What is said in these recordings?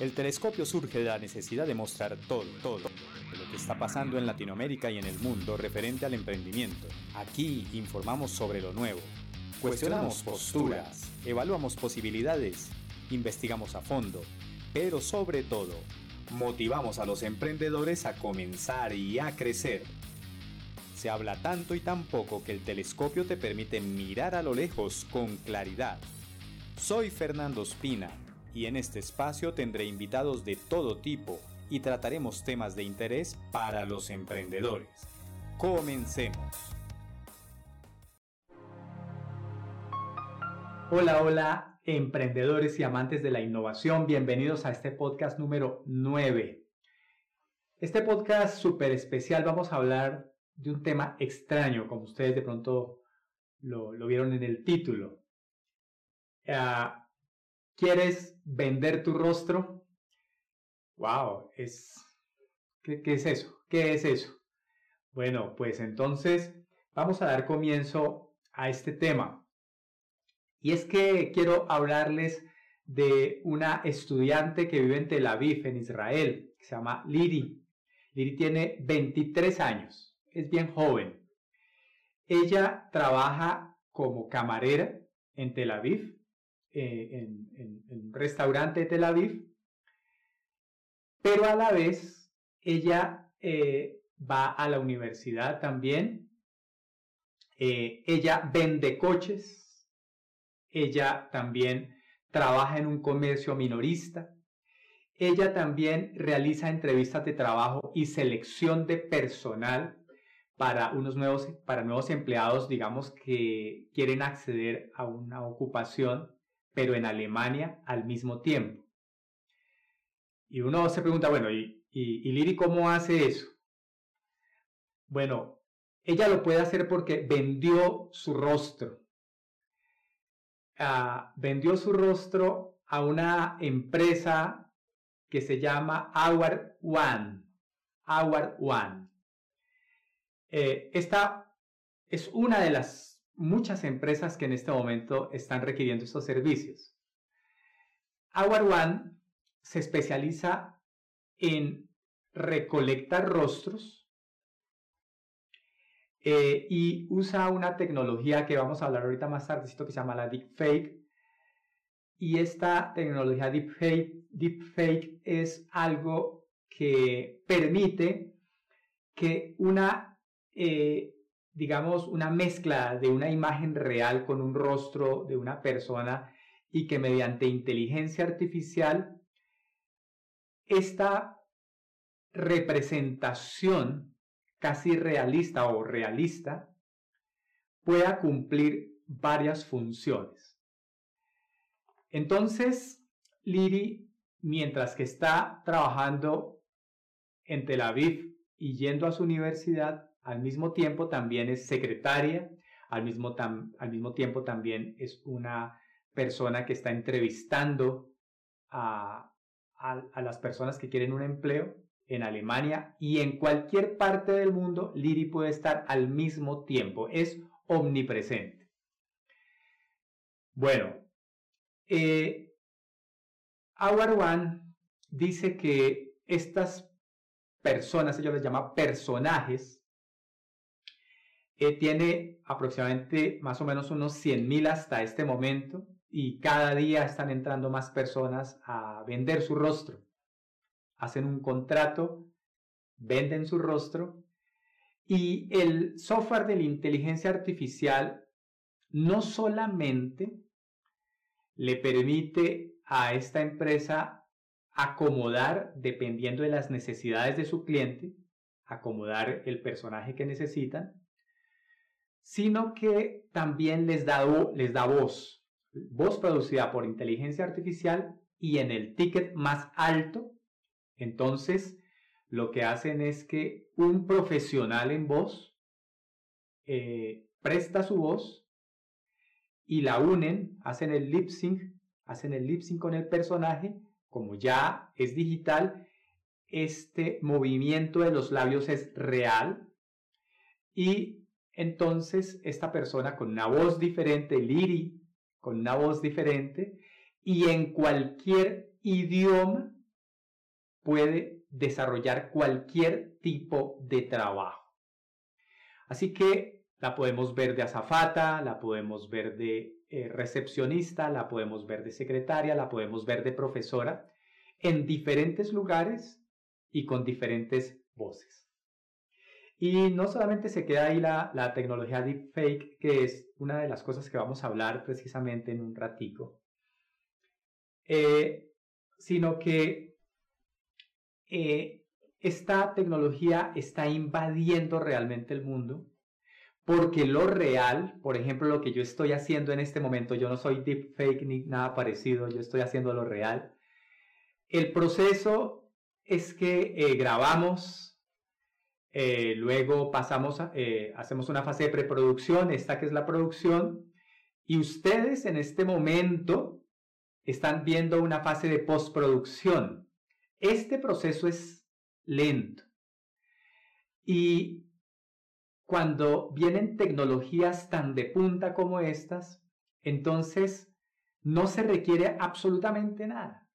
El telescopio surge de la necesidad de mostrar todo, todo, lo que está pasando en Latinoamérica y en el mundo referente al emprendimiento. Aquí informamos sobre lo nuevo, cuestionamos posturas, evaluamos posibilidades, investigamos a fondo, pero sobre todo, motivamos a los emprendedores a comenzar y a crecer. Se habla tanto y tan poco que el telescopio te permite mirar a lo lejos con claridad. Soy Fernando Espina y en este espacio tendré invitados de todo tipo y trataremos temas de interés para los emprendedores. Comencemos. Hola, hola, emprendedores y amantes de la innovación. Bienvenidos a este podcast número 9. Este podcast súper especial vamos a hablar de un tema extraño, como ustedes de pronto lo, vieron en el título. Ah, ¿Quieres vender tu rostro? Wow, es... ¿Qué, es eso? ¿Qué es eso? Bueno, pues entonces vamos a dar comienzo a este tema. Y es que quiero hablarles de una estudiante que vive en Tel Aviv, en Israel, que se llama Liri. Liri tiene 23 años, es bien joven. Ella trabaja como camarera en Tel Aviv eh, en, un restaurante de Tel Aviv, pero a la vez ella eh, va a la universidad también, eh, ella vende coches, ella también trabaja en un comercio minorista, ella también realiza entrevistas de trabajo y selección de personal para unos nuevos, para nuevos empleados, digamos, que quieren acceder a una ocupación pero en Alemania al mismo tiempo. Y uno se pregunta, bueno, ¿y, y, Liri cómo hace eso? Bueno, ella lo puede hacer porque vendió su rostro. Ah, vendió su rostro a una empresa que se llama Our One. Our One. Eh, esta es una de las muchas empresas que en este momento están requiriendo estos servicios. Our One se especializa en recolectar rostros eh, y usa una tecnología que vamos a hablar ahorita más tarde, que se llama la deepfake. Y esta tecnología deepfake, deepfake es algo que permite que una eh, digamos, una mezcla de una imagen real con un rostro de una persona y que mediante inteligencia artificial esta representación casi realista o realista pueda cumplir varias funciones. Entonces, Liri, mientras que está trabajando en Tel Aviv y yendo a su universidad, al mismo tiempo también es secretaria, al mismo, al mismo tiempo también es una persona que está entrevistando a, a, las personas que quieren un empleo en Alemania y en cualquier parte del mundo, Liri puede estar al mismo tiempo, es omnipresente. Bueno, eh, dice que estas personas, ellos les llama personajes, tiene aproximadamente más o menos unos 100.000 hasta este momento y cada día están entrando más personas a vender su rostro. Hacen un contrato, venden su rostro y el software de la inteligencia artificial no solamente le permite a esta empresa acomodar, dependiendo de las necesidades de su cliente, acomodar el personaje que necesitan, sino que también les da, les da voz, voz producida por inteligencia artificial y en el ticket más alto. Entonces, lo que hacen es que un profesional en voz eh, presta su voz y la unen, hacen el lip sync, hacen el lip sync con el personaje, como ya es digital, este movimiento de los labios es real y entonces esta persona con una voz diferente, Liri, con una voz diferente, y en cualquier idioma puede desarrollar cualquier tipo de trabajo. Así que la podemos ver de azafata, la podemos ver de eh, recepcionista, la podemos ver de secretaria, la podemos ver de profesora, en diferentes lugares y con diferentes voces. Y no solamente se queda ahí la, la tecnología deepfake, que es una de las cosas que vamos a hablar precisamente en un ratico, eh, sino que eh, esta tecnología está invadiendo realmente el mundo, porque lo real, por ejemplo, lo que yo estoy haciendo en este momento, yo no soy deepfake ni nada parecido, yo estoy haciendo lo real. El proceso es que eh, grabamos eh, luego pasamos, eh, hacemos una fase de preproducción, esta que es la producción, y ustedes en este momento están viendo una fase de postproducción. Este proceso es lento. Y cuando vienen tecnologías tan de punta como estas, entonces no se requiere absolutamente nada.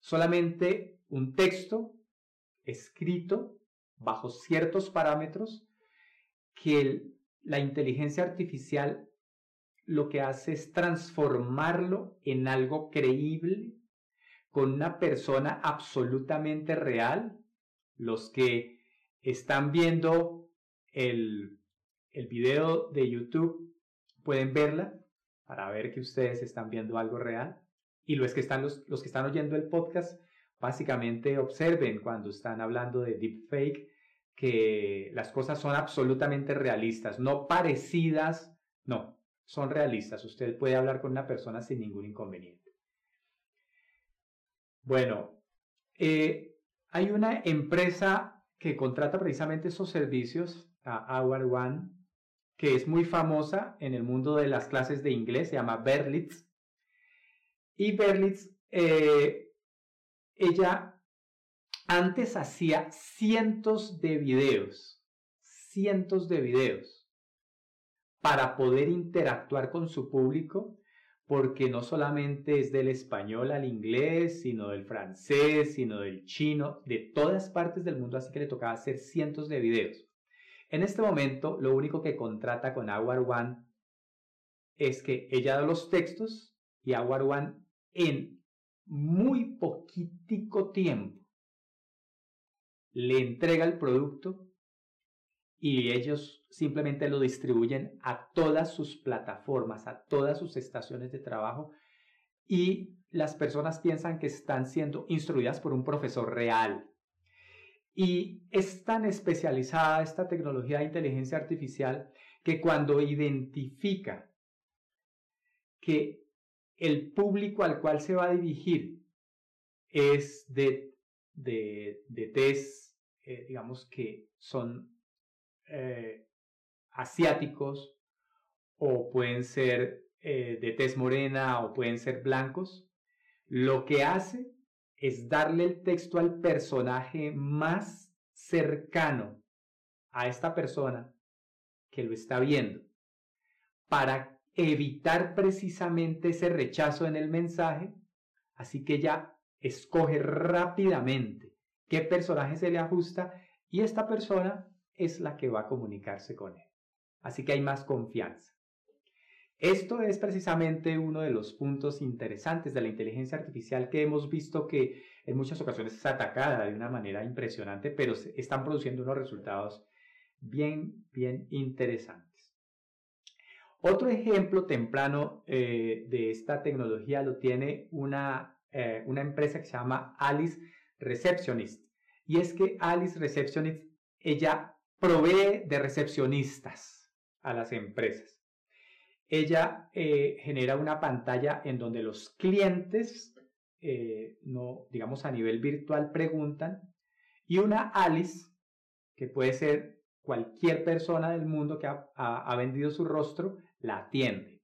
Solamente un texto escrito bajo ciertos parámetros que la inteligencia artificial lo que hace es transformarlo en algo creíble con una persona absolutamente real. Los que están viendo el, el video de YouTube pueden verla para ver que ustedes están viendo algo real. Y los que están, los, los que están oyendo el podcast Básicamente observen cuando están hablando de deepfake que las cosas son absolutamente realistas, no parecidas, no, son realistas. Usted puede hablar con una persona sin ningún inconveniente. Bueno, eh, hay una empresa que contrata precisamente esos servicios, a Hour One, que es muy famosa en el mundo de las clases de inglés, se llama Berlitz. Y Berlitz eh, ella antes hacía cientos de videos, cientos de videos, para poder interactuar con su público, porque no solamente es del español al inglés, sino del francés, sino del chino, de todas partes del mundo, así que le tocaba hacer cientos de videos. En este momento, lo único que contrata con Awar One es que ella da los textos y Awar One en muy poquitico tiempo le entrega el producto y ellos simplemente lo distribuyen a todas sus plataformas, a todas sus estaciones de trabajo y las personas piensan que están siendo instruidas por un profesor real. Y es tan especializada esta tecnología de inteligencia artificial que cuando identifica que el público al cual se va a dirigir es de, de, de test, eh, digamos que son eh, asiáticos o pueden ser eh, de tez morena o pueden ser blancos, lo que hace es darle el texto al personaje más cercano a esta persona que lo está viendo para evitar precisamente ese rechazo en el mensaje, así que ya escoge rápidamente qué personaje se le ajusta y esta persona es la que va a comunicarse con él. Así que hay más confianza. Esto es precisamente uno de los puntos interesantes de la inteligencia artificial que hemos visto que en muchas ocasiones es atacada de una manera impresionante, pero están produciendo unos resultados bien, bien interesantes. Otro ejemplo temprano eh, de esta tecnología lo tiene una, eh, una empresa que se llama Alice Receptionist. Y es que Alice Receptionist, ella provee de recepcionistas a las empresas. Ella eh, genera una pantalla en donde los clientes, no, digamos a nivel virtual, preguntan y una Alice, que puede ser cualquier persona del mundo que ha vendido su rostro, la atiende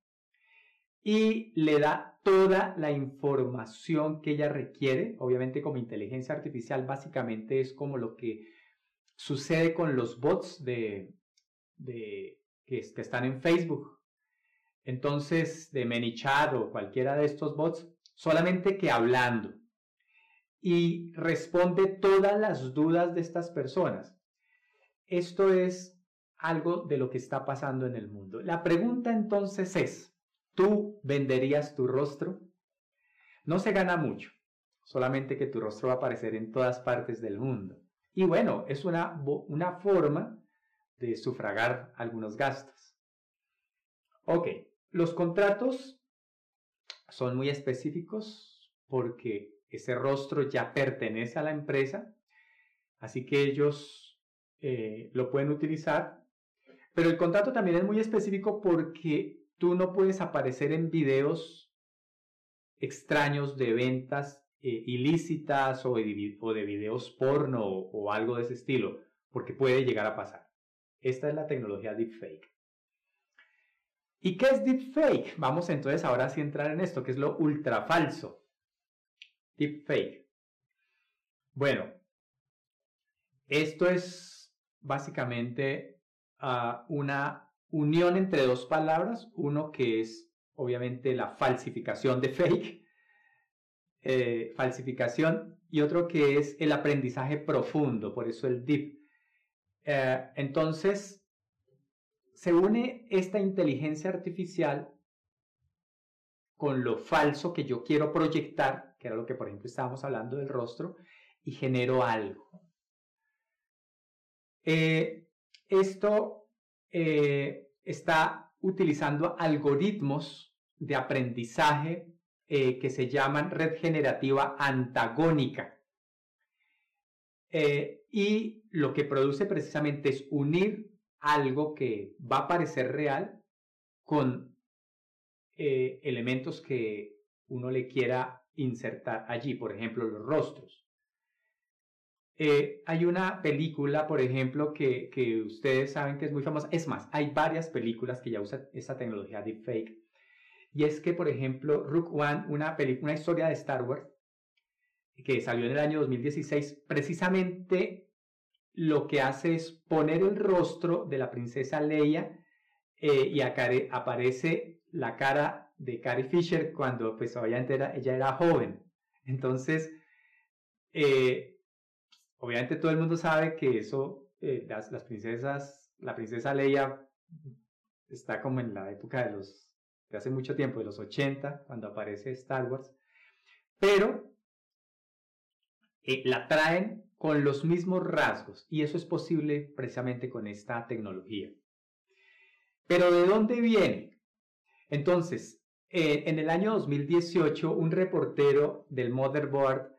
y le da toda la información que ella requiere. Obviamente como inteligencia artificial básicamente es como lo que sucede con los bots de, de que, que, están en Facebook. Entonces, de ManyChat o cualquiera de estos bots, solamente que hablando. y responde todas las dudas de estas personas. Esto es algo de lo que está pasando en el mundo. La pregunta entonces es, ¿tú venderías tu rostro? No se gana mucho, solamente que tu rostro va a aparecer en todas partes del mundo. Y bueno, es una, una forma de sufragar algunos gastos. Ok, los contratos son muy específicos porque ese rostro ya pertenece a la empresa, así que ellos eh, lo pueden utilizar. Pero el contrato también es muy específico porque tú no puedes aparecer en videos extraños de ventas eh, ilícitas o de, videos porno o algo de ese estilo, porque puede llegar a pasar. Esta es la tecnología deepfake. ¿Y qué es deepfake? Vamos entonces ahora sí a entrar en esto, que es lo ultra falso. Deepfake. Bueno, esto es básicamente ah, una unión entre dos palabras, uno que es obviamente la falsificación de fake, eh, falsificación, y otro que es el aprendizaje profundo, por eso el deep. Eh, entonces, se une esta inteligencia artificial con lo falso que yo quiero proyectar, que era lo que por ejemplo estábamos hablando del rostro, y genero algo. Eh, esto eh, está utilizando algoritmos de aprendizaje eh, que se llaman red generativa antagónica. y lo que produce precisamente es unir algo que va a parecer real con eh, elementos que uno le quiera insertar allí, por ejemplo, los rostros. Eh, hay una película, por ejemplo, que, que, ustedes saben que es muy famosa. Es más, hay varias películas que ya usan esta tecnología deepfake. Y es que, por ejemplo, Rook One, una, una historia de Star Wars, que salió en el año 2016, precisamente lo que hace es poner el rostro de la princesa Leia eh, y aparece la cara de Carrie Fisher cuando pues obviamente ella era joven. Entonces, eh, obviamente todo el mundo sabe que eso, eh, las, princesas, la princesa Leia está como en la época de los, hace mucho tiempo, de los 80, cuando aparece Star Wars, pero la traen con los mismos rasgos y eso es posible precisamente con esta tecnología. Pero ¿de dónde viene? Entonces, eh, en el año 2018, un reportero del Motherboard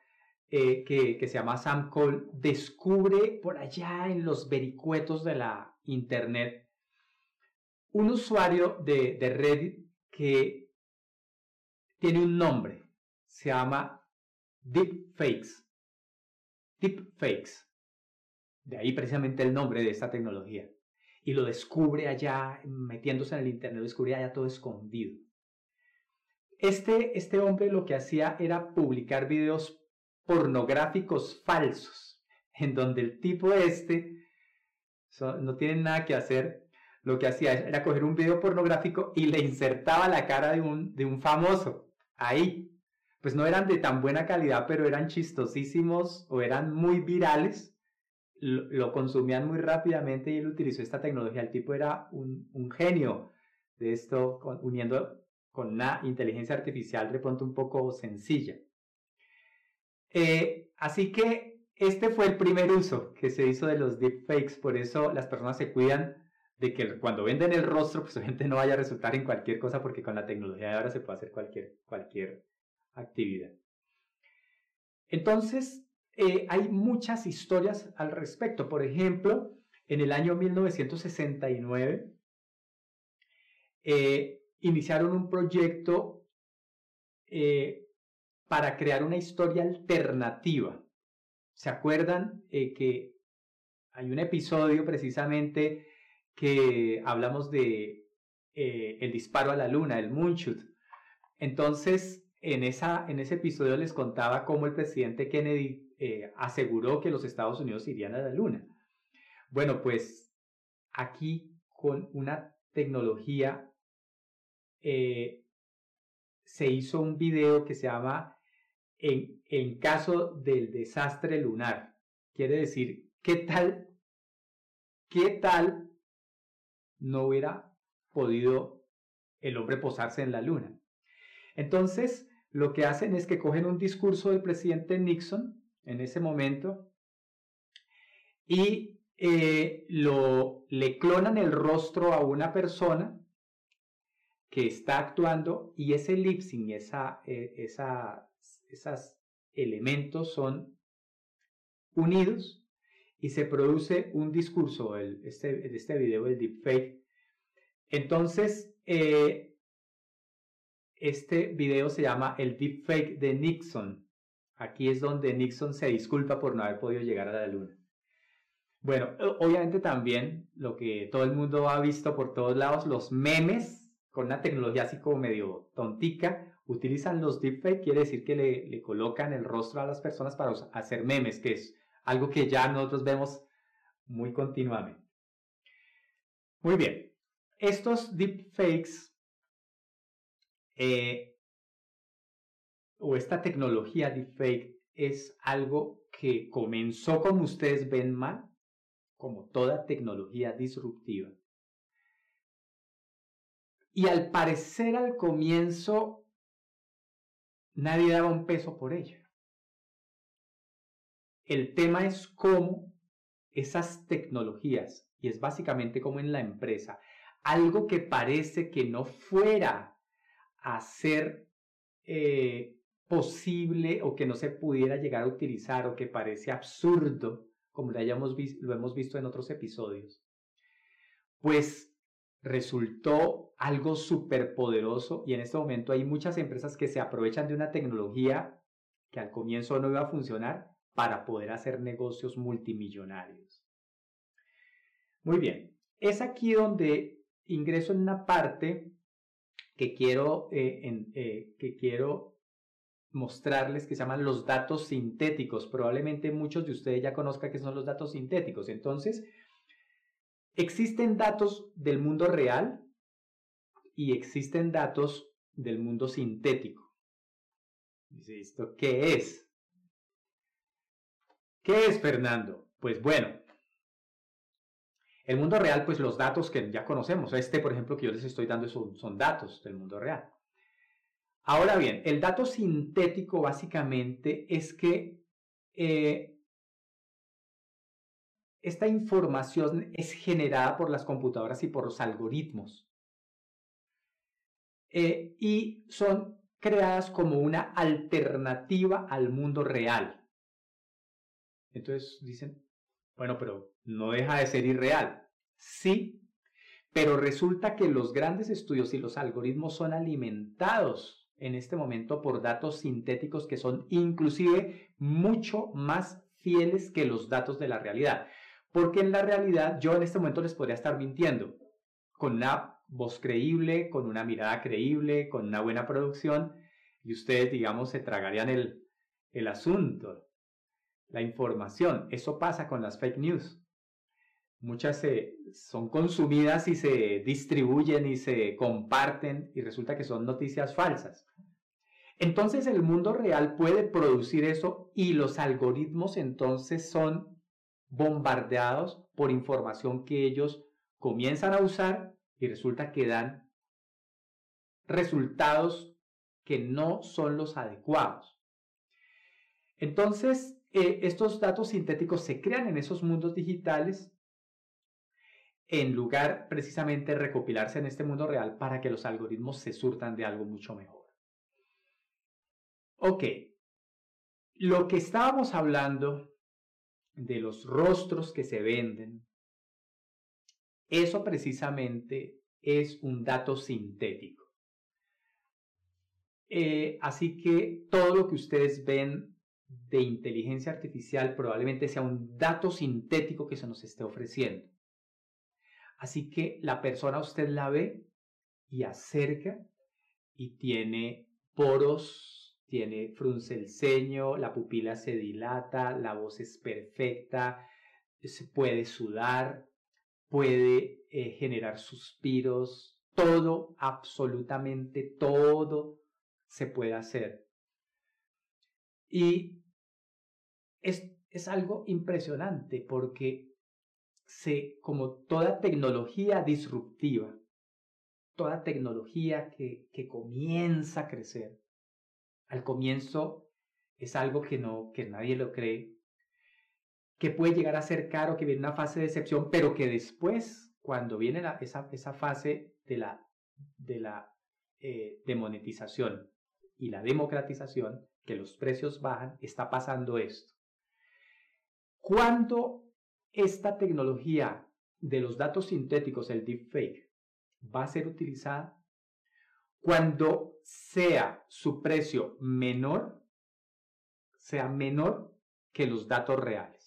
eh, que, se llama Sam Cole descubre por allá en los vericuetos de la Internet un usuario de, de Reddit que tiene un nombre, se llama Deepfakes deepfakes. De ahí precisamente el nombre de esta tecnología. Y lo descubre allá, metiéndose en el Internet, descubre allá todo escondido. Este, este hombre lo que hacía era publicar videos pornográficos falsos, en donde el tipo este no tiene nada que hacer. Lo que hacía era coger un video pornográfico y le insertaba la cara de un, de un famoso ahí pues no eran de tan buena calidad, pero eran chistosísimos o eran muy virales, lo, consumían muy rápidamente y él utilizó esta tecnología. El tipo era un, genio de esto, uniendo con una inteligencia artificial de pronto un poco sencilla. Eh, así que este fue el primer uso que se hizo de los deepfakes, por eso las personas se cuidan de que cuando venden el rostro, pues gente no vaya a resultar en cualquier cosa, porque con la tecnología de ahora se puede hacer cualquier, cualquier actividad. Entonces, eh, hay muchas historias al respecto. Por ejemplo, en el año 1969, eh, iniciaron un proyecto para crear una historia alternativa. ¿Se acuerdan que hay un episodio precisamente que hablamos de el disparo a la luna, el moonshot? Entonces, en, esa, en ese episodio les contaba cómo el presidente Kennedy eh, aseguró que los Estados Unidos irían a la Luna. Bueno, pues aquí con una tecnología eh, se hizo un video que se llama en, caso del desastre lunar. Quiere decir, ¿qué tal? ¿Qué tal no hubiera podido el hombre posarse en la luna? Entonces, lo que hacen es que cogen un discurso del presidente Nixon en ese momento y eh, lo, le clonan el rostro a una persona que está actuando y ese lip sync, esa, eh, esa, esos elementos son unidos y se produce un discurso, el, este, este video, el deepfake. Entonces, eh, este video se llama el deepfake de Nixon. Aquí es donde Nixon se disculpa por no haber podido llegar a la luna. Bueno, obviamente también lo que todo el mundo ha visto por todos lados, los memes con una tecnología así como medio tontica, utilizan los deepfake, quiere decir que le, le colocan el rostro a las personas para hacer memes, que es algo que ya nosotros vemos muy continuamente. Muy bien, estos deepfakes eh, o esta tecnología deepfake es algo que comenzó como ustedes ven mal como toda tecnología disruptiva. Y al parecer al comienzo nadie daba un peso por ello. El tema es cómo esas tecnologías, y es básicamente como en la empresa, algo que parece que no fuera a ser eh, posible o que no se pudiera llegar a utilizar o que parece absurdo, como lo, hayamos lo hemos visto en otros episodios, pues resultó algo súper poderoso y en este momento hay muchas empresas que se aprovechan de una tecnología que al comienzo no iba a funcionar para poder hacer negocios multimillonarios. Muy bien, es aquí donde ingreso en una parte que quiero, eh, eh, que quiero mostrarles que se llaman los datos sintéticos. Probablemente muchos de ustedes ya conozcan qué son los datos sintéticos. Entonces, existen datos del mundo real y existen datos del mundo sintético. ¿qué es? ¿Qué es, Fernando? Pues bueno, el mundo real, pues los datos que ya conocemos, este por ejemplo que yo les estoy dando son, son datos del mundo real. Ahora bien, el dato sintético básicamente es que eh, esta información es generada por las computadoras y por los algoritmos. Eh, y son creadas como una alternativa al mundo real. Entonces dicen, bueno, pero no deja de ser irreal. Sí, pero resulta que los grandes estudios y los algoritmos son alimentados en este momento por datos sintéticos que son inclusive mucho más fieles que los datos de la realidad. Porque en la realidad yo en este momento les podría estar mintiendo con una voz creíble, con una mirada creíble, con una buena producción y ustedes, digamos, se tragarían el, el asunto, la información. Eso pasa con las fake news muchas se, son consumidas y se distribuyen y se comparten y resulta que son noticias falsas. Entonces el mundo real puede producir eso y los algoritmos entonces son bombardeados por información que ellos comienzan a usar y resulta que dan resultados que no son los adecuados. Entonces, eh, estos datos sintéticos se crean en esos mundos digitales en lugar precisamente de recopilarse en este mundo real para que los algoritmos se surtan de algo mucho mejor. Ok, lo que estábamos hablando de los rostros que se venden, eso precisamente es un dato sintético. Eh, así que todo lo que ustedes ven de inteligencia artificial probablemente sea un dato sintético que se nos esté ofreciendo. Así que la persona usted la ve y acerca y tiene poros, tiene frunce el ceño, la pupila se dilata, la voz es perfecta, se puede sudar, puede eh, generar suspiros, todo, absolutamente todo se puede hacer. Y es, es algo impresionante porque se, como toda tecnología disruptiva, toda tecnología que, que comienza a crecer, al comienzo es algo que, no, que nadie lo cree, que puede llegar a ser caro, que viene una fase de excepción, pero que después, cuando viene esa, esa fase de la, de la eh, demonetización y la democratización, que los precios bajan, está pasando esto. Cuando esta tecnología de los datos sintéticos, el deepfake, va a ser utilizada, cuando sea su precio menor, sea menor que los datos reales.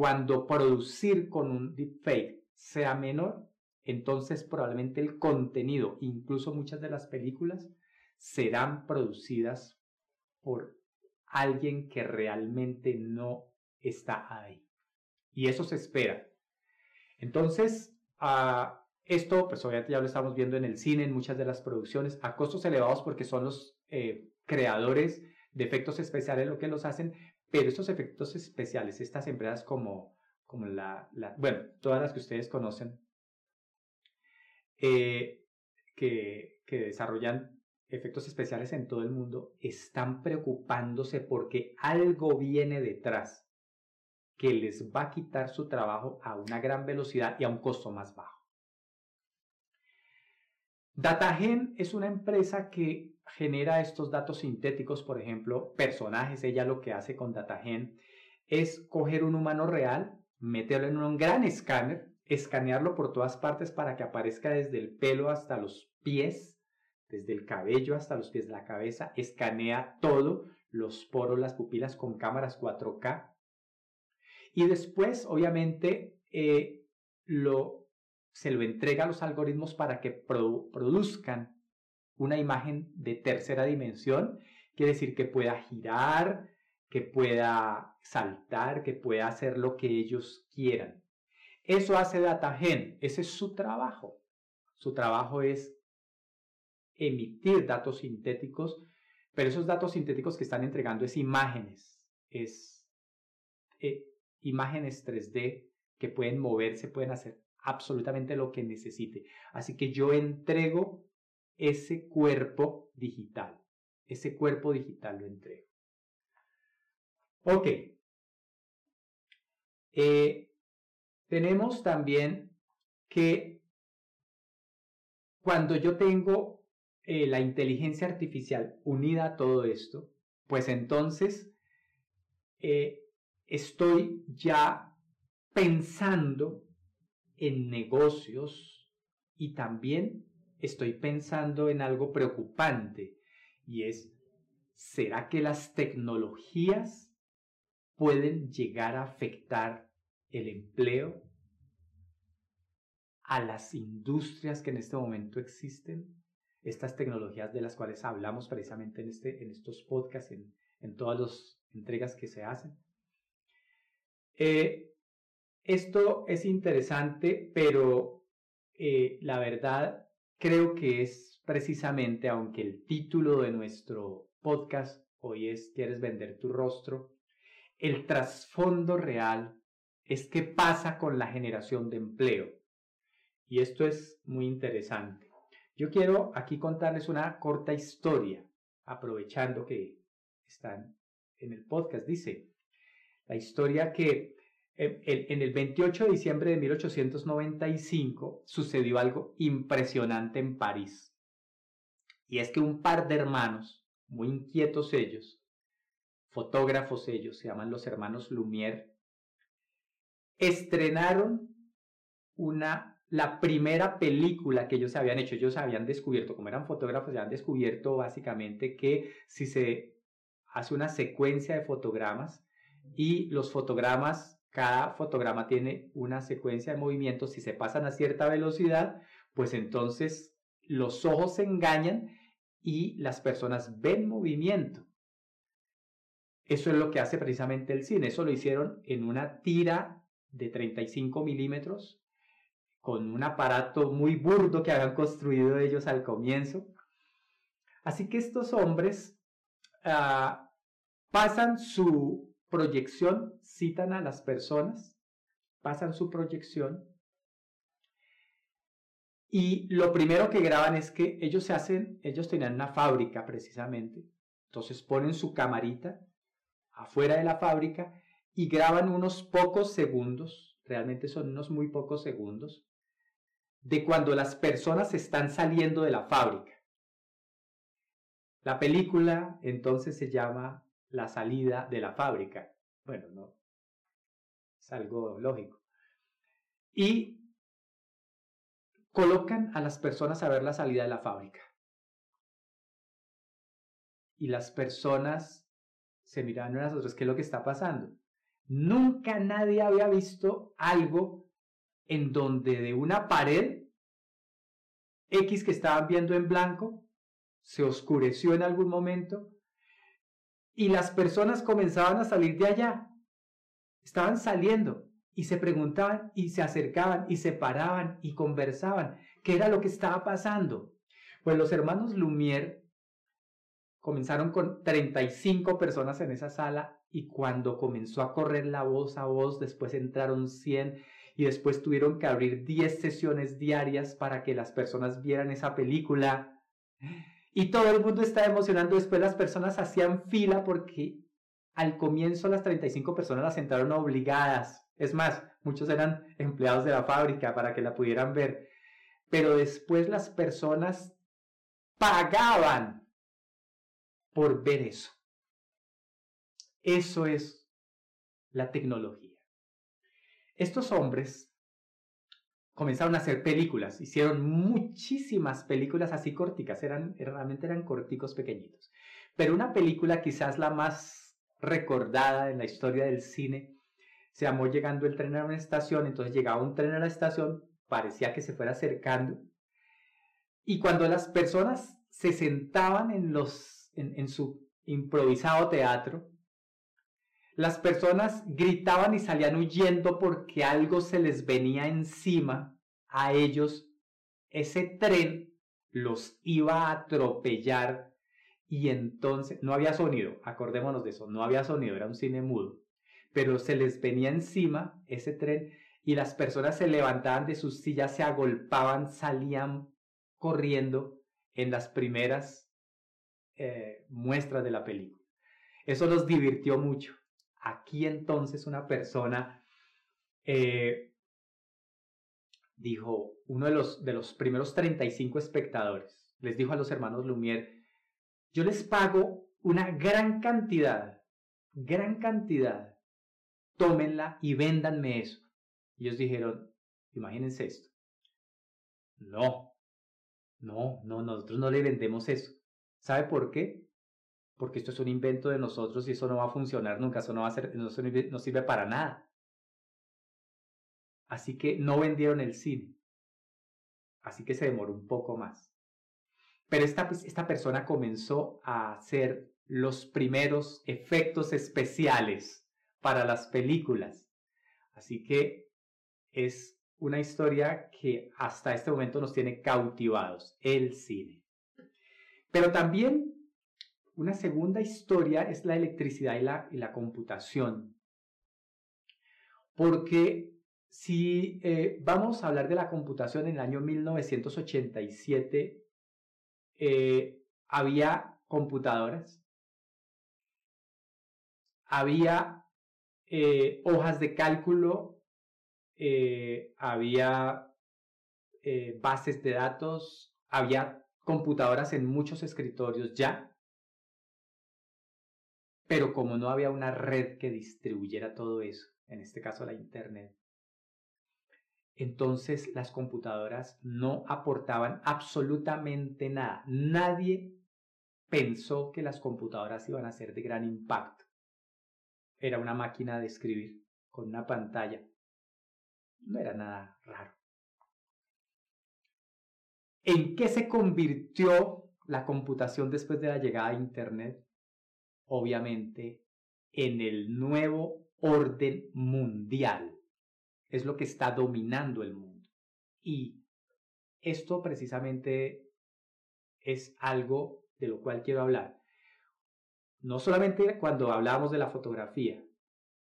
Cuando producir con un deepfake sea menor, entonces probablemente el contenido, incluso muchas de las películas, serán producidas por alguien que realmente no está ahí. Y eso se espera. Entonces, uh, esto, pues obviamente ya lo estamos viendo en el cine, en muchas de las producciones, a costos elevados porque son los eh, creadores de efectos especiales lo que los hacen, pero estos efectos especiales, estas empresas como, como la, bueno, todas las que ustedes conocen, eh, que, que desarrollan efectos especiales en todo el mundo, están preocupándose porque algo viene detrás que les va a quitar su trabajo a una gran velocidad y a un costo más bajo. DataGen es una empresa que genera estos datos sintéticos, por ejemplo, personajes. Ella lo que hace con DataGen es coger un humano real, meterlo en un gran escáner, escanearlo por todas partes para que aparezca desde el pelo hasta los pies, desde el cabello hasta los pies de la cabeza, escanea todo, los poros, las pupilas con cámaras 4K. Y después, obviamente, eh, se lo entrega a los algoritmos para que produzcan una imagen de tercera dimensión, quiere decir que pueda girar, que pueda saltar, que pueda hacer lo que ellos quieran. Eso hace DataGen, ese es su trabajo. Su trabajo es emitir datos sintéticos, pero esos datos sintéticos que están entregando es imágenes, es eh, imágenes 3D que pueden moverse, pueden hacer absolutamente lo que necesite. Así que yo entrego ese cuerpo digital. Ese cuerpo digital lo entrego. Ok. Eh, tenemos también que cuando yo tengo eh, la inteligencia artificial unida a todo esto, pues entonces eh, estoy ya pensando en negocios y también estoy pensando en algo preocupante y es, ¿será que las tecnologías pueden llegar a afectar el empleo a las industrias que en este momento existen? Estas tecnologías de las cuales hablamos precisamente en, este, en estos podcasts, en, en todas las entregas que se hacen. Eh, esto es interesante, pero eh, la verdad creo que es precisamente, aunque el título de nuestro podcast hoy es ¿Quieres vender tu rostro? El trasfondo real es qué pasa con la generación de empleo. Y esto es muy interesante. Yo quiero aquí contarles una corta historia, aprovechando que están en el podcast. Dice, la historia que en el 28 de diciembre de 1895 sucedió algo impresionante en París. Y es que un par de hermanos, muy inquietos ellos, fotógrafos ellos, se llaman los hermanos Lumière, estrenaron una, la primera película que ellos habían hecho. Ellos habían descubierto, como eran fotógrafos, habían descubierto básicamente que si se hace una secuencia de fotogramas y los fotogramas cada fotograma tiene una secuencia de movimientos. Si se pasan a cierta velocidad, pues entonces los ojos se engañan y las personas ven movimiento. Eso es lo que hace precisamente el cine. Eso lo hicieron en una tira de 35 milímetros con un aparato muy burdo que habían construido ellos al comienzo. Así que estos hombres ah, pasan su proyección, citan a las personas, pasan su proyección y lo primero que graban es que ellos se hacen, ellos tenían una fábrica precisamente, entonces ponen su camarita afuera de la fábrica y graban unos pocos segundos, realmente son unos muy pocos segundos, de cuando las personas están saliendo de la fábrica. La película entonces se llama La salida de la fábrica. Bueno, no, es algo lógico. Y colocan a las personas a ver la salida de la fábrica. Y las personas se miraban a las otras, ¿qué es lo que está pasando? Nunca nadie había visto algo en donde de una pared X que estaban viendo en blanco se oscureció en algún momento y las personas comenzaban a salir de allá. Estaban saliendo y se preguntaban y se acercaban y se paraban y conversaban qué era lo que estaba pasando. Pues los hermanos Lumière comenzaron con 35 personas en esa sala y cuando comenzó a correr la voz a voz, después entraron 100 y después tuvieron que abrir 10 sesiones diarias para que las personas vieran esa película. Y todo el mundo estaba emocionando. Después las personas hacían fila porque al comienzo las 35 personas las entraron obligadas. Es más, muchos eran empleados de la fábrica para que la pudieran ver. Pero después las personas pagaban por ver eso. Eso es la tecnología. Estos hombres comenzaron a hacer películas, hicieron muchísimas películas así corticas, eran, realmente eran corticos pequeñitos. Pero una película quizás la más recordada en la historia del cine se llamó Llegando el tren a una estación, entonces llegaba un tren a la estación, parecía que se fuera acercando, y cuando las personas se sentaban en, los, en su improvisado teatro, las personas gritaban y salían huyendo porque algo se les venía encima a ellos. Ese tren los iba a atropellar y entonces no había sonido, acordémonos de eso, no había sonido, era un cine mudo, pero se les venía encima ese tren y las personas se levantaban de sus sillas, se agolpaban, salían corriendo en las primeras eh, muestras de la película. Eso los divirtió mucho. Aquí entonces una persona eh, dijo, uno de los, de los primeros 35 espectadores, les dijo a los hermanos Lumière, yo les pago una gran cantidad, gran cantidad, tómenla y véndanme eso. Ellos dijeron, imagínense esto. No, no, no, nosotros no le vendemos eso. ¿Sabe por qué? Porque esto es un invento de nosotros y eso no va a funcionar nunca, eso no va a ser, no, no sirve para nada. Así que no vendieron el cine. Así que se demoró un poco más. Pero esta, esta persona comenzó a hacer los primeros efectos especiales para las películas. Así que es una historia que hasta este momento nos tiene cautivados, el cine. Pero también una segunda historia es la electricidad y la, computación. Porque si eh, vamos a hablar de la computación en el año 1987, eh, había computadoras, había eh, hojas de cálculo, había bases de datos, había computadoras en muchos escritorios ya, pero como no había una red que distribuyera todo eso, en este caso la Internet, entonces las computadoras no aportaban absolutamente nada. Nadie pensó que las computadoras iban a ser de gran impacto. Era una máquina de escribir con una pantalla. No era nada raro. ¿En qué se convirtió la computación después de la llegada a Internet? Obviamente, en el nuevo orden mundial. Es lo que está dominando el mundo. Y esto precisamente es algo de lo cual quiero hablar. no solamente cuando hablábamos de la fotografía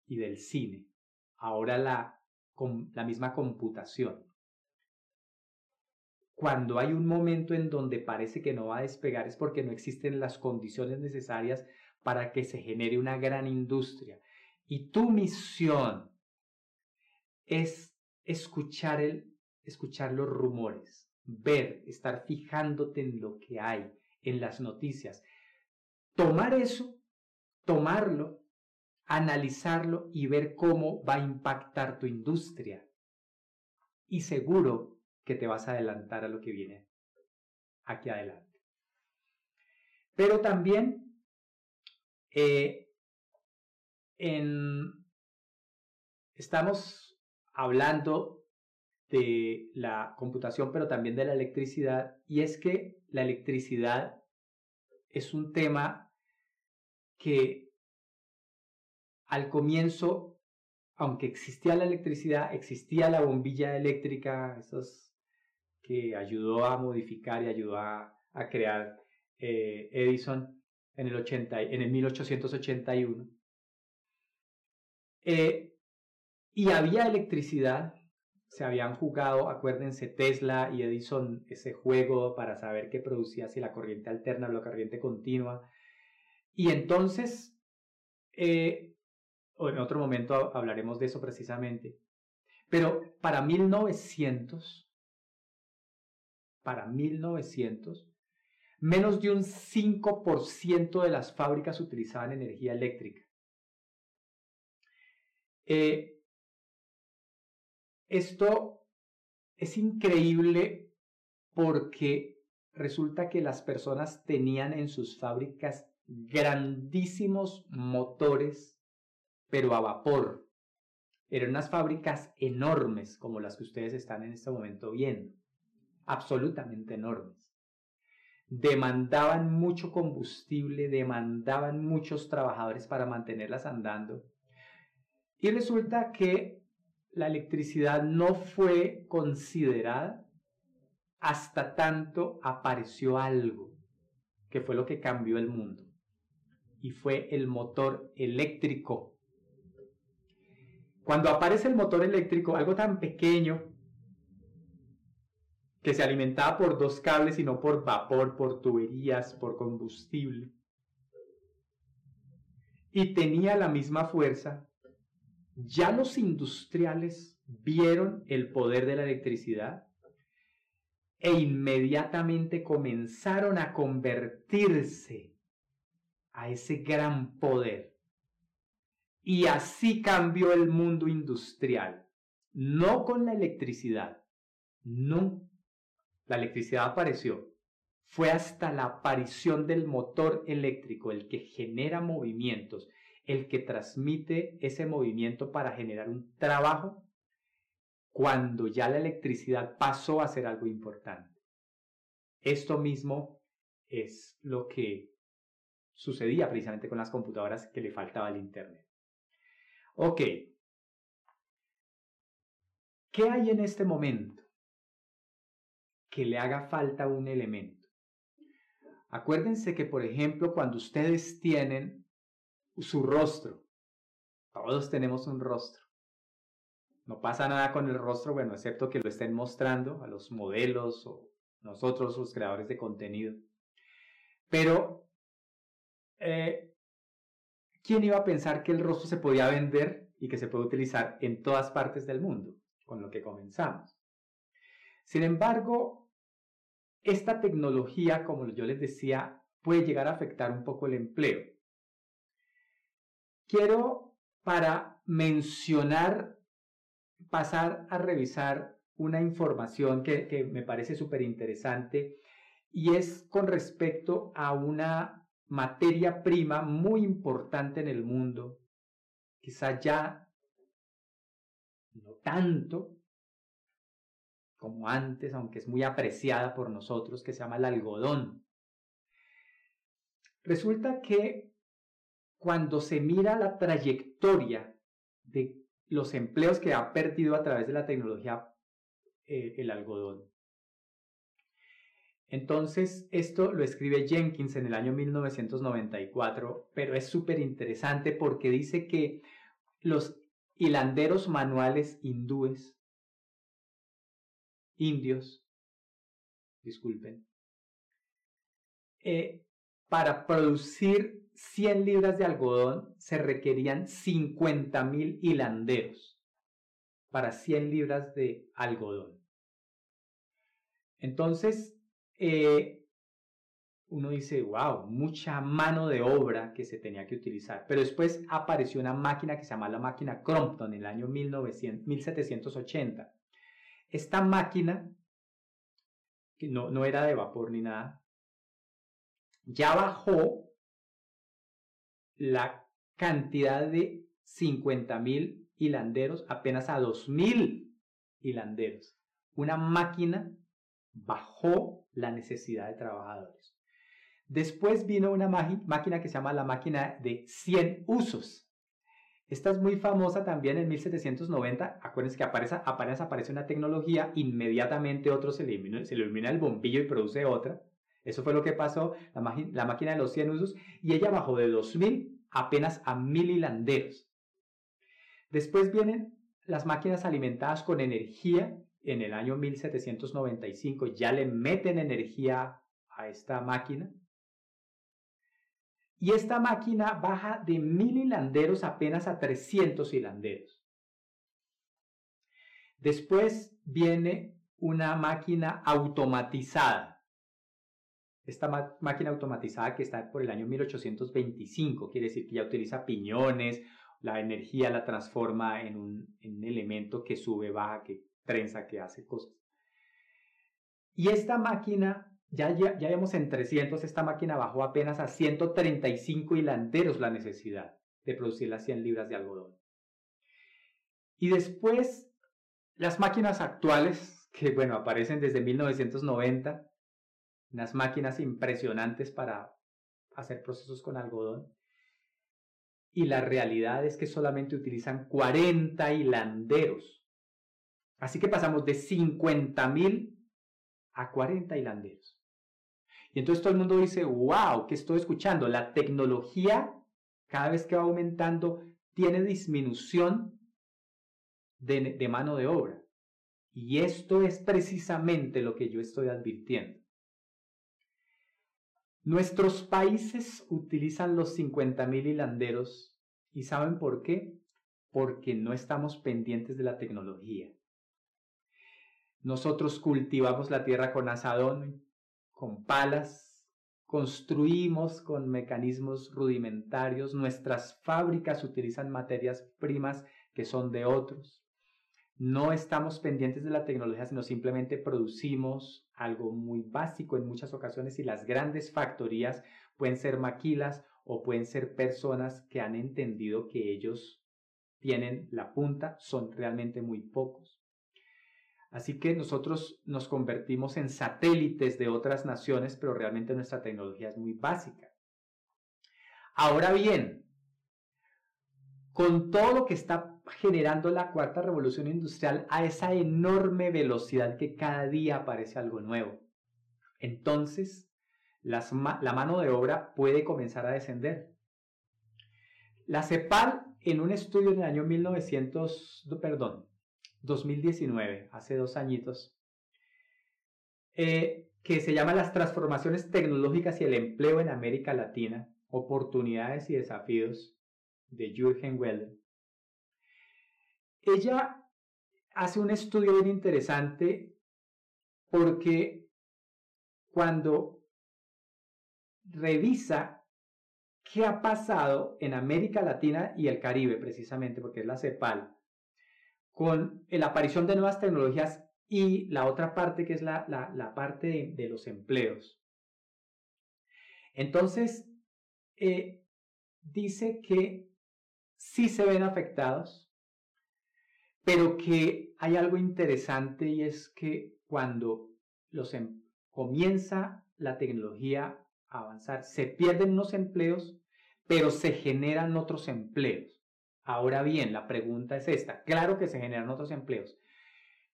y del cine, ahora la, la misma computación. Cuando hay un momento en donde parece que no va a despegar es porque no existen las condiciones necesarias para que se genere una gran industria. Y tu misión es escuchar, el, escuchar los rumores, ver, estar fijándote en lo que hay, en las noticias. Tomar eso, tomarlo, analizarlo y ver cómo va a impactar tu industria. Y seguro que te vas a adelantar a lo que viene aquí adelante. Pero también eh, estamos hablando de la computación, pero también de la electricidad, y es que la electricidad es un tema que al comienzo, aunque existía la electricidad, existía la bombilla eléctrica, que ayudó a modificar y ayudó a, crear eh, Edison en el, 80, en el 1881. Eh, y había electricidad, se habían jugado, acuérdense, Tesla y Edison, ese juego para saber qué producía, si la corriente alterna o la corriente continua. Y entonces, eh, en otro momento hablaremos de eso precisamente, pero para 1900, para 1900, menos de un 5% de las fábricas utilizaban energía eléctrica. Eh, esto es increíble porque resulta que las personas tenían en sus fábricas grandísimos motores, pero a vapor. Eran unas fábricas enormes como las que ustedes están en este momento viendo, absolutamente enormes. Demandaban mucho combustible, demandaban muchos trabajadores para mantenerlas andando y resulta que la electricidad no fue considerada hasta tanto apareció algo que fue lo que cambió el mundo. Y fue el motor eléctrico. Cuando aparece el motor eléctrico, algo tan pequeño que se alimentaba por dos cables y no por vapor, por tuberías, por combustible, y tenía la misma fuerza ya los industriales vieron el poder de la electricidad e inmediatamente comenzaron a convertirse a ese gran poder. Y así cambió el mundo industrial, no con la electricidad, no. La electricidad apareció. Fue hasta la aparición del motor eléctrico, el que genera movimientos, el que transmite ese movimiento para generar un trabajo cuando ya la electricidad pasó a ser algo importante. Esto mismo es lo que sucedía precisamente con las computadoras que le faltaba el Internet. Ok. ¿Qué hay en este momento que le haga falta un elemento? Acuérdense que, por ejemplo, cuando ustedes tienen su rostro. Todos tenemos un rostro. No pasa nada con el rostro, bueno, excepto que lo estén mostrando a los modelos o nosotros, los creadores de contenido. Pero, eh, ¿quién iba a pensar que el rostro se podía vender y que se puede utilizar en todas partes del mundo? Con lo que comenzamos. Sin embargo, esta tecnología, como yo les decía, puede llegar a afectar un poco el empleo. Quiero para mencionar, pasar a revisar una información que, me parece súper interesante y es con respecto a una materia prima muy importante en el mundo, quizá ya no tanto como antes, aunque es muy apreciada por nosotros, que se llama el algodón. Resulta que cuando se mira la trayectoria de los empleos que ha perdido a través de la tecnología eh, el algodón. Entonces, esto lo escribe Jenkins en el año 1994, pero es súper interesante porque dice que los hilanderos manuales hindúes, indios, disculpen, eh, para producir 100 libras de algodón se requerían 50 mil hilanderos para 100 libras de algodón. Entonces, eh, uno dice, wow, mucha mano de obra que se tenía que utilizar. Pero después apareció una máquina que se llama la máquina Crompton en el año 1780. Esta máquina, que no, no era de vapor ni nada, ya bajó la cantidad de 50.000 hilanderos apenas a 2.000 hilanderos. Una máquina bajó la necesidad de trabajadores. Después vino una máquina que se llama la máquina de 100 usos. Esta es muy famosa también en 1790. Acuérdense que aparece, apenas aparece una tecnología, inmediatamente otro se elimina, se elimina el bombillo y produce otra. Eso fue lo que pasó, la, la máquina de los 100 usos, y ella bajó de 2000 apenas a 1000 hilanderos. Después vienen las máquinas alimentadas con energía. En el año 1795 ya le meten energía a esta máquina. Y esta máquina baja de 1000 hilanderos apenas a 300 hilanderos. Después viene una máquina automatizada esta máquina automatizada que está por el año 1825, quiere decir que ya utiliza piñones, la energía la transforma en un, elemento que sube, baja, que trenza, que hace cosas. Y esta máquina, ya, ya, ya vemos en 300, esta máquina bajó apenas a 135 hilanderos la necesidad de producir las 100 libras de algodón. Y después, las máquinas actuales, que bueno, aparecen desde 1990, unas máquinas impresionantes para hacer procesos con algodón. Y la realidad es que solamente utilizan 40 hilanderos. Así que pasamos de 50.000 a 40 hilanderos. Y entonces todo el mundo dice, wow, ¿qué estoy escuchando? La tecnología, cada vez que va aumentando, tiene disminución de, de mano de obra. Y esto es precisamente lo que yo estoy advirtiendo. Nuestros países utilizan los 50.000 hilanderos y ¿saben por qué? Porque no estamos pendientes de la tecnología. Nosotros cultivamos la tierra con asadón, con palas, construimos con mecanismos rudimentarios, nuestras fábricas utilizan materias primas que son de otros no estamos pendientes de la tecnología, sino simplemente producimos algo muy básico en muchas ocasiones y las grandes factorías pueden ser maquilas o pueden ser personas que han entendido que ellos tienen la punta, son realmente muy pocos. Así que nosotros nos convertimos en satélites de otras naciones, pero realmente nuestra tecnología es muy básica. Ahora bien, con todo lo que está generando la cuarta revolución industrial a esa enorme velocidad que cada día aparece algo nuevo. Entonces, la mano de obra puede comenzar a descender. La CEPAL, en un estudio en el año 1900, perdón, 2019, hace dos añitos, eh, que se llama Las transformaciones tecnológicas y el empleo en América Latina, oportunidades y desafíos, de Jürgen Weller, ella hace un estudio bien interesante porque cuando revisa qué ha pasado en América Latina y el Caribe, precisamente, porque es la CEPAL, con la aparición de nuevas tecnologías y la otra parte que es la, parte de, los empleos. Entonces, eh, dice que sí se ven afectados, pero que hay algo interesante y es que cuando los em, comienza la tecnología a avanzar, se pierden unos empleos, pero se generan otros empleos. Ahora bien, la pregunta es esta. Claro que se generan otros empleos,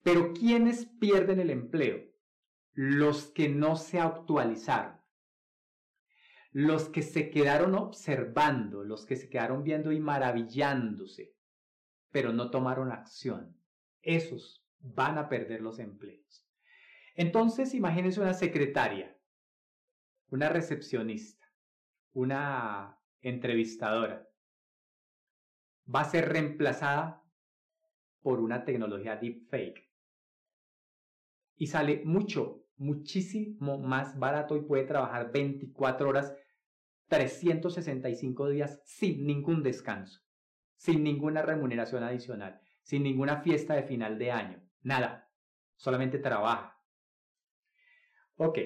pero ¿quiénes pierden el empleo? los que no se actualizaron, los que se quedaron observando, los que se quedaron viendo y maravillándose, pero no tomaron acción. Esos van a perder los empleos. Entonces, imagínense una secretaria, una recepcionista, una entrevistadora. Va a ser reemplazada por una tecnología deepfake. Y sale mucho, muchísimo más barato y puede trabajar 24 horas, 365 días sin ningún descanso, sin ninguna remuneración adicional, sin ninguna fiesta de final de año, nada, solamente trabaja. Ok.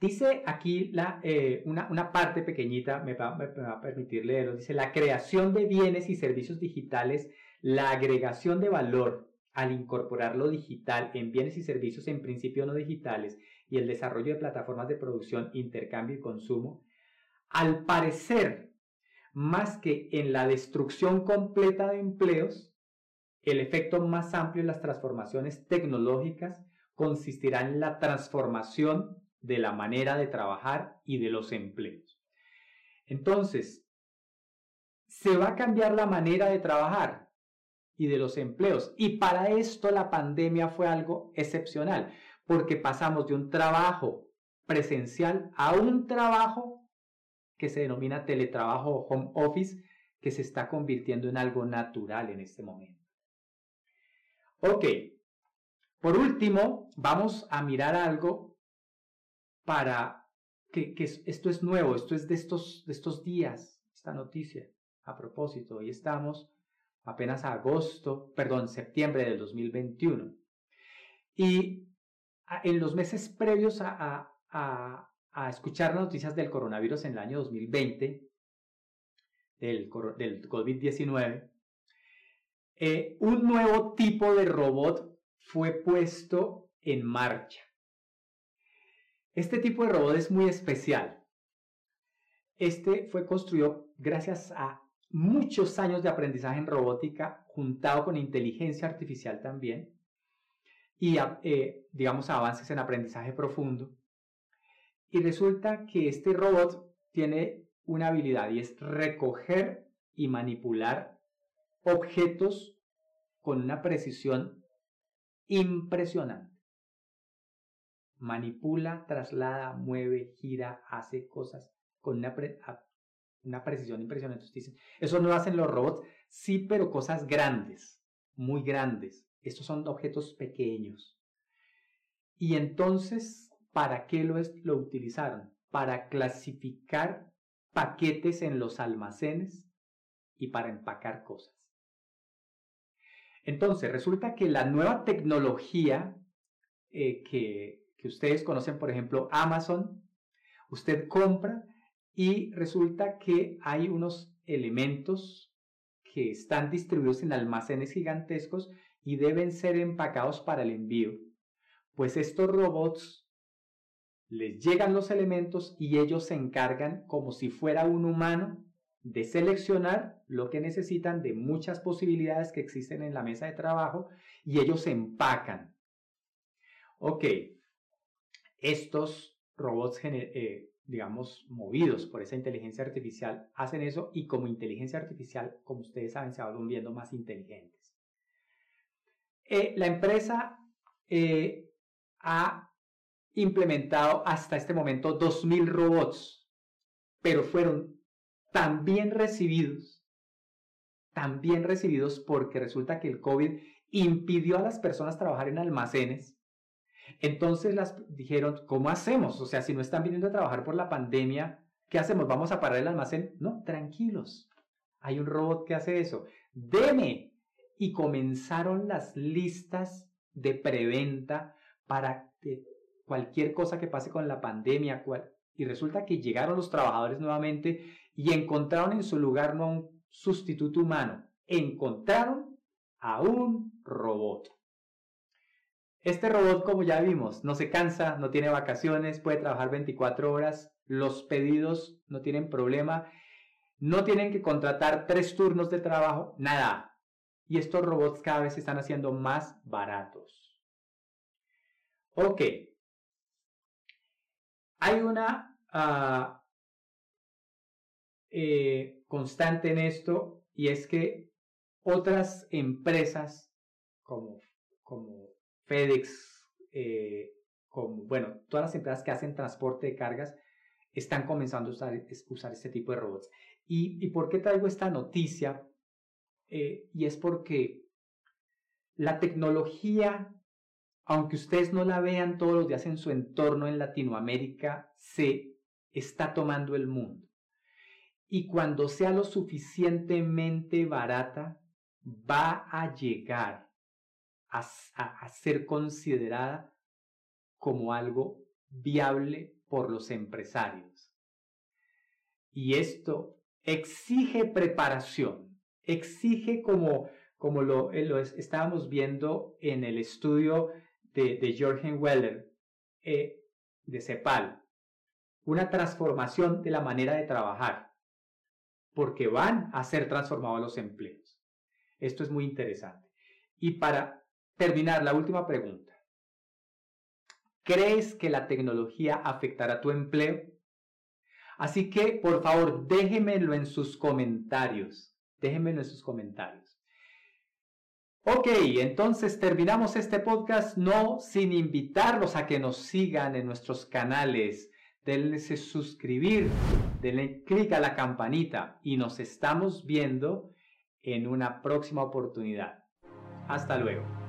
Dice aquí eh, una, parte pequeñita, me va, me va a permitir leerlo, dice la creación de bienes y servicios digitales, la agregación de valor al incorporar lo digital en bienes y servicios en principio no digitales y el desarrollo de plataformas de producción, intercambio y consumo, al parecer, más que en la destrucción completa de empleos, el efecto más amplio en las transformaciones tecnológicas consistirá en la transformación de la manera de trabajar y de los empleos. Entonces, se va a cambiar la manera de trabajar y de los empleos. Y para esto la pandemia fue algo excepcional, porque pasamos de un trabajo presencial a un trabajo que se denomina teletrabajo o home office, que se está convirtiendo en algo natural en este momento. Ok, por último, vamos a mirar algo para que, esto es nuevo, esto es de estos, de estos días, esta noticia. A propósito, hoy estamos apenas a agosto, perdón, septiembre del 2021. Y en los meses previos a, escuchar noticias del coronavirus en el año 2020, del, del COVID-19, eh, un nuevo tipo de robot fue puesto en marcha. Este tipo de robot es muy especial. Este fue construido gracias a muchos años de aprendizaje en robótica, juntado con inteligencia artificial también, y eh, digamos avances en aprendizaje profundo. Y resulta que este robot tiene una habilidad y es recoger y manipular objetos con una precisión impresionante. Manipula, traslada, mueve, gira, hace cosas con una una precisión impresionante. dicen, eso no lo hacen los robots, sí, pero cosas grandes, muy grandes. Estos son objetos pequeños. Y entonces, ¿para qué lo, lo utilizaron? Para clasificar paquetes en los almacenes y para empacar cosas. Entonces, resulta que la nueva tecnología eh, que, que ustedes conocen, por ejemplo, Amazon, usted compra y resulta que hay unos elementos que están distribuidos en almacenes gigantescos y deben ser empacados para el envío. Pues estos robots les llegan los elementos y ellos se encargan como si fuera un humano de seleccionar lo que necesitan de muchas posibilidades que existen en la mesa de trabajo y ellos empacan. Ok, estos robots eh, digamos, movidos por esa inteligencia artificial, hacen eso y como inteligencia artificial, como ustedes saben, se van volviendo más inteligentes. Eh, la empresa eh, ha implementado hasta este momento 2.000 robots, pero fueron tan bien recibidos, tan bien recibidos porque resulta que el COVID impidió a las personas trabajar en almacenes entonces las dijeron, ¿cómo hacemos? O sea, si no están viniendo a trabajar por la pandemia, ¿qué hacemos? ¿Vamos a parar el almacén? No, tranquilos. Hay un robot que hace eso. Deme. Y comenzaron las listas de preventa para cualquier cosa que pase con la pandemia. Y resulta que llegaron los trabajadores nuevamente y encontraron en su lugar no a un sustituto humano, encontraron a un robot. Este robot, como ya vimos, no se cansa, no tiene vacaciones, puede trabajar 24 horas, los pedidos no tienen problema, no tienen que contratar tres turnos de trabajo, nada. Y estos robots cada vez se están haciendo más baratos. Ok. Hay una ah, eh, constante en esto y es que otras empresas como, como FedEx, eh, como, bueno, todas las empresas que hacen transporte de cargas están comenzando a usar, este tipo de robots. ¿Y, por qué traigo esta noticia? Eh, y es porque la tecnología, aunque ustedes no la vean todos los días en su entorno en Latinoamérica, se está tomando el mundo. Y cuando sea lo suficientemente barata, va a llegar a, ser considerada como algo viable por los empresarios. Y esto exige preparación, exige como, como lo, eh, estábamos viendo en el estudio de, de Jorgen Weller eh, de CEPAL, una transformación de la manera de trabajar, porque van a ser transformados los empleos. Esto es muy interesante. Y para terminar, la última pregunta. ¿Crees que la tecnología afectará tu empleo? Así que, por favor, déjenmelo en sus comentarios. Déjenmelo en sus comentarios. Ok, entonces terminamos este podcast no sin invitarlos a que nos sigan en nuestros canales. Denle suscribir, denle clic a la campanita y nos estamos viendo en una próxima oportunidad. Hasta luego.